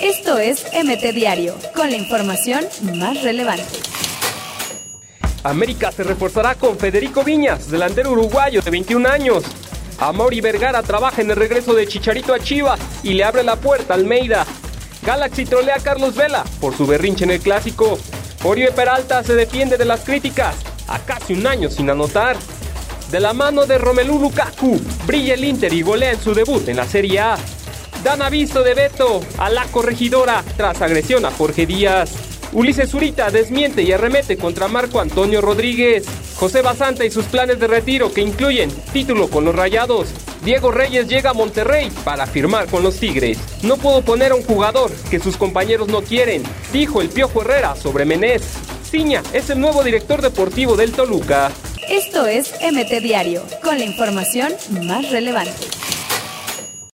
Esto es MT Diario, con la información más relevante. América se reforzará con Federico Viñas, delantero uruguayo de 21 años. Amaury Vergara trabaja en el regreso de Chicharito a Chivas y le abre la puerta a Almeida. Galaxy trolea a Carlos Vela por su berrinche en el clásico. Oribe Peralta se defiende de las críticas a casi un año sin anotar. De la mano de Romelu Lukaku, brilla el Inter y golea en su debut en la Serie A. Dan aviso de veto a la corregidora tras agresión a Jorge Díaz. Ulises Zurita desmiente y arremete contra Marco Antonio Rodríguez. José Basanta y sus planes de retiro que incluyen título con los Rayados. Diego Reyes llega a Monterrey para firmar con los Tigres. No puedo poner a un jugador que sus compañeros no quieren, dijo el Piojo Herrera sobre Menés. Ciña es el nuevo director deportivo del Toluca. Esto es MT Diario, con la información más relevante.